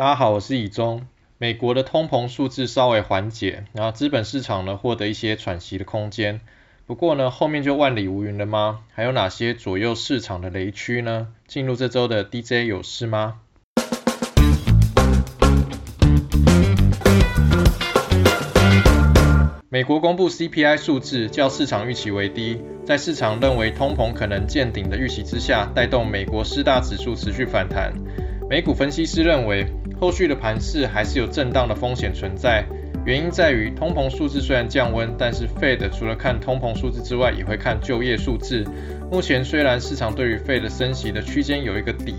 大家好，我是以中。美国的通膨数字稍微缓解，然后资本市场呢获得一些喘息的空间。不过呢，后面就万里无云了吗？还有哪些左右市场的雷区呢？进入这周的 DJ 有事吗？美国公布 CPI 数字较市场预期为低，在市场认为通膨可能见顶的预期之下，带动美国四大指数持续反弹。美股分析师认为。后续的盘势还是有震荡的风险存在，原因在于通膨数字虽然降温，但是 Fed 除了看通膨数字之外，也会看就业数字。目前虽然市场对于 Fed 升息的区间有一个底，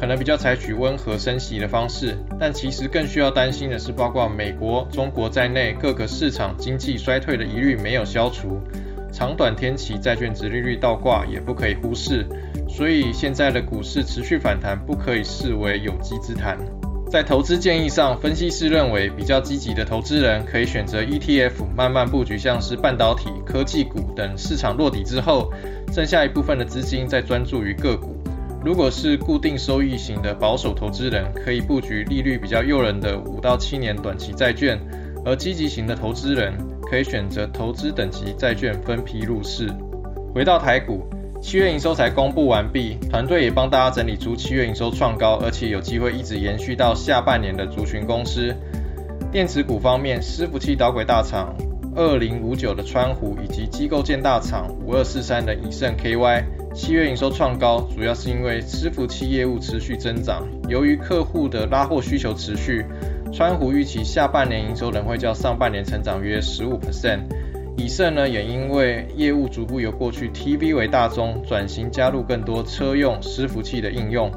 可能比较采取温和升息的方式，但其实更需要担心的是，包括美国、中国在内各个市场经济衰退的疑虑没有消除，长短天期债券值利率倒挂也不可以忽视。所以现在的股市持续反弹，不可以视为有机之谈。在投资建议上，分析师认为比较积极的投资人可以选择 ETF，慢慢布局像是半导体、科技股等市场落底之后，剩下一部分的资金再专注于个股。如果是固定收益型的保守投资人，可以布局利率比较诱人的五到七年短期债券；而积极型的投资人可以选择投资等级债券分批入市。回到台股。七月营收才公布完毕，团队也帮大家整理出七月营收创高，而且有机会一直延续到下半年的族群公司。电池股方面，伺服器导轨大厂二零五九的川湖，以及机构建大厂五二四三的以盛 KY，七月营收创高，主要是因为伺服器业务持续增长。由于客户的拉货需求持续，川湖预期下半年营收仍会较上半年成长约十五 percent。以盛呢，也因为业务逐步由过去 TV 为大宗，转型加入更多车用伺服器的应用。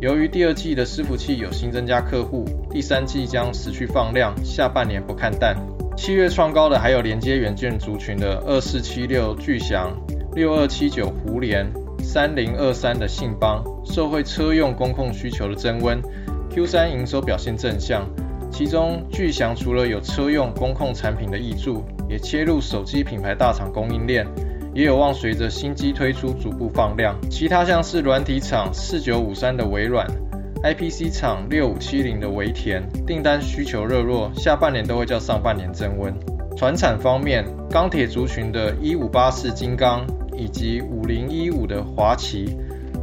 由于第二季的伺服器有新增加客户，第三季将持续放量，下半年不看淡。七月创高的还有连接元件族群的二四七六巨翔、六二七九胡联、三零二三的信邦，受惠车用工控需求的增温，Q 三营收表现正向。其中巨翔除了有车用工控产品的益助。也切入手机品牌大厂供应链，也有望随着新机推出逐步放量。其他像是软体厂四九五三的微软，IPC 厂六五七零的微田，订单需求热络，下半年都会较上半年增温。船产方面，钢铁族群的一五八四金刚以及五零一五的华旗，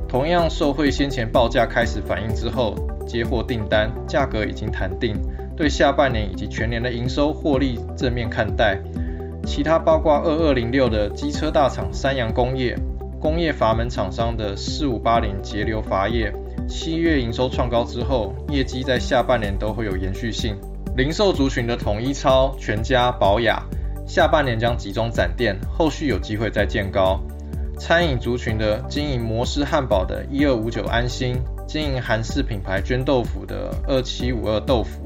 同样受惠先前报价开始反应之后，接获订单，价格已经谈定。对下半年以及全年的营收获利正面看待，其他包括二二零六的机车大厂三洋工业、工业阀门厂商的四五八零节流阀业，七月营收创高之后，业绩在下半年都会有延续性。零售族群的统一超、全家、保雅，下半年将集中展店，后续有机会再见高。餐饮族群的经营摩斯汉堡的一二五九安心，经营韩式品牌绢豆腐的二七五二豆腐。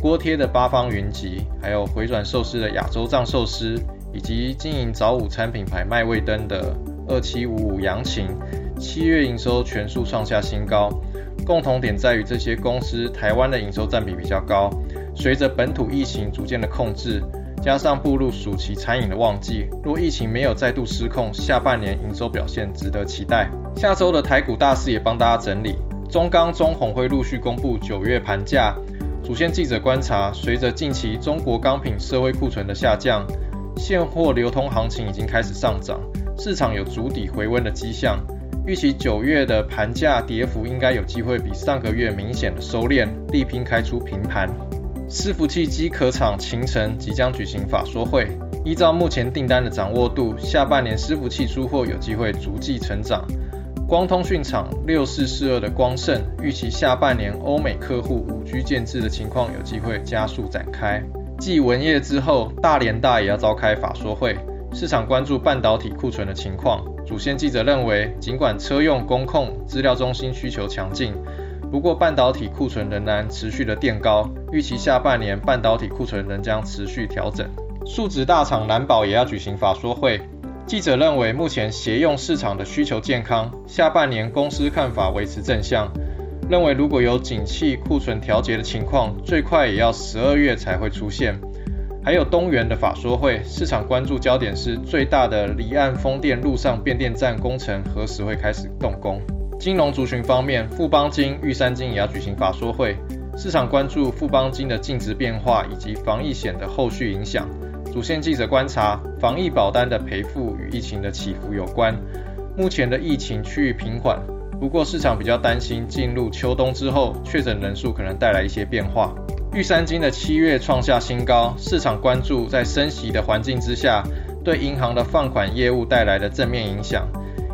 锅贴的八方云集，还有回转寿司的亚洲藏寿司，以及经营早午餐品牌麦味登的二七五五洋琴，七月营收全数创下新高。共同点在于这些公司台湾的营收占比比较高。随着本土疫情逐渐的控制，加上步入暑期餐饮的旺季，若疫情没有再度失控，下半年营收表现值得期待。下周的台股大势也帮大家整理，中钢、中红会陆续公布九月盘价。主线记者观察，随着近期中国钢品社会库存的下降，现货流通行情已经开始上涨，市场有筑底回温的迹象。预期九月的盘价跌幅应该有机会比上个月明显的收敛，力拼开出平盘。伺服器机壳厂秦城即将举行法说会，依照目前订单的掌握度，下半年伺服器出货有机会逐季成长。光通讯厂六四四二的光盛预期下半年欧美客户五 G 建制的情况有机会加速展开。继文业之后，大连大也要召开法说会，市场关注半导体库存的情况。主线记者认为，尽管车用、工控、资料中心需求强劲，不过半导体库存仍然持续的垫高，预期下半年半导体库存仍将持续调整。数值大厂蓝宝也要举行法说会。记者认为，目前鞋用市场的需求健康，下半年公司看法维持正向。认为如果有景气库存调节的情况，最快也要十二月才会出现。还有东元的法说会，市场关注焦点是最大的离岸风电路上变电站工程何时会开始动工。金融族群方面，富邦金、玉山金也要举行法说会。市场关注富邦金的净值变化以及防疫险的后续影响。主线记者观察，防疫保单的赔付与疫情的起伏有关。目前的疫情趋于平缓，不过市场比较担心进入秋冬之后，确诊人数可能带来一些变化。玉山金的七月创下新高，市场关注在升息的环境之下，对银行的放款业务带来的正面影响，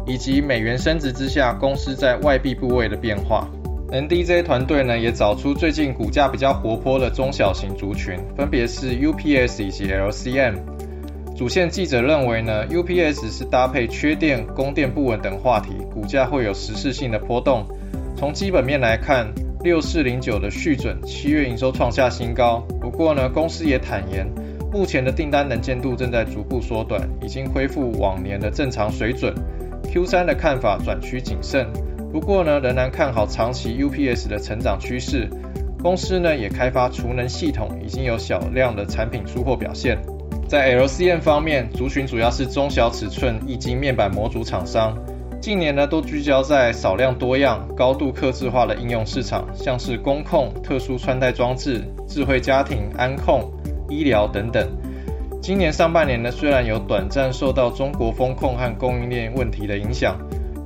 以及美元升值之下公司在外币部位的变化。NDJ 团队呢也找出最近股价比较活泼的中小型族群，分别是 UPS 以及 LCM。主线记者认为呢，UPS 是搭配缺电、供电不稳等话题，股价会有实质性的波动。从基本面来看，六四零九的续准七月营收创下新高，不过呢，公司也坦言，目前的订单能见度正在逐步缩短，已经恢复往年的正常水准。Q 三的看法转趋谨慎，不过呢，仍然看好长期 UPS 的成长趋势。公司呢也开发储能系统，已经有小量的产品出货表现。在 LCM 方面，族群主要是中小尺寸液晶面板模组厂商。近年呢，都聚焦在少量多样、高度克制化的应用市场，像是工控、特殊穿戴装置、智慧家庭、安控、医疗等等。今年上半年呢，虽然有短暂受到中国风控和供应链问题的影响，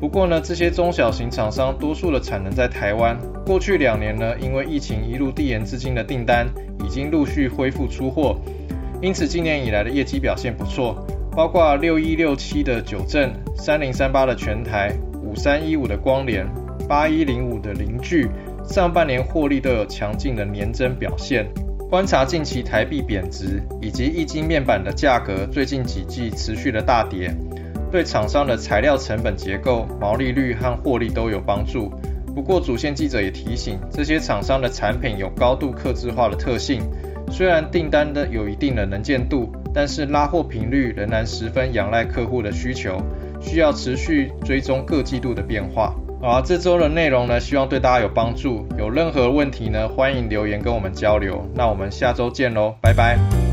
不过呢，这些中小型厂商多数的产能在台湾。过去两年呢，因为疫情一路递延至今的订单已经陆续恢复出货，因此今年以来的业绩表现不错。包括六一六七的九正、三零三八的全台、五三一五的光联、八一零五的零聚，上半年获利都有强劲的年增表现。观察近期台币贬值以及液晶面板的价格，最近几季持续的大跌，对厂商的材料成本结构、毛利率和获利都有帮助。不过，主线记者也提醒，这些厂商的产品有高度克制化的特性，虽然订单的有一定的能见度。但是拉货频率仍然十分仰赖客户的需求，需要持续追踪各季度的变化。好，这周的内容呢，希望对大家有帮助。有任何问题呢，欢迎留言跟我们交流。那我们下周见喽，拜拜。